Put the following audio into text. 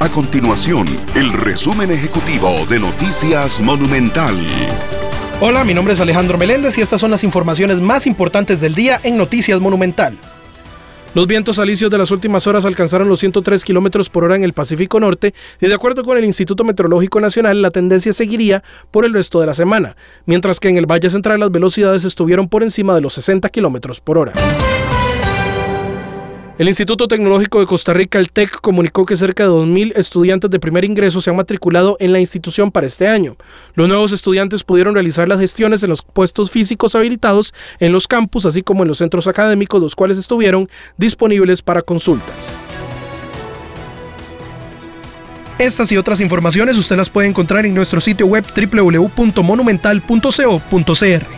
A continuación, el resumen ejecutivo de Noticias Monumental. Hola, mi nombre es Alejandro Meléndez y estas son las informaciones más importantes del día en Noticias Monumental. Los vientos alisios de las últimas horas alcanzaron los 103 kilómetros por hora en el Pacífico Norte y de acuerdo con el Instituto Meteorológico Nacional, la tendencia seguiría por el resto de la semana, mientras que en el Valle Central las velocidades estuvieron por encima de los 60 kilómetros por hora. El Instituto Tecnológico de Costa Rica, el TEC, comunicó que cerca de 2.000 estudiantes de primer ingreso se han matriculado en la institución para este año. Los nuevos estudiantes pudieron realizar las gestiones en los puestos físicos habilitados en los campus, así como en los centros académicos, los cuales estuvieron disponibles para consultas. Estas y otras informaciones usted las puede encontrar en nuestro sitio web www.monumental.co.cr.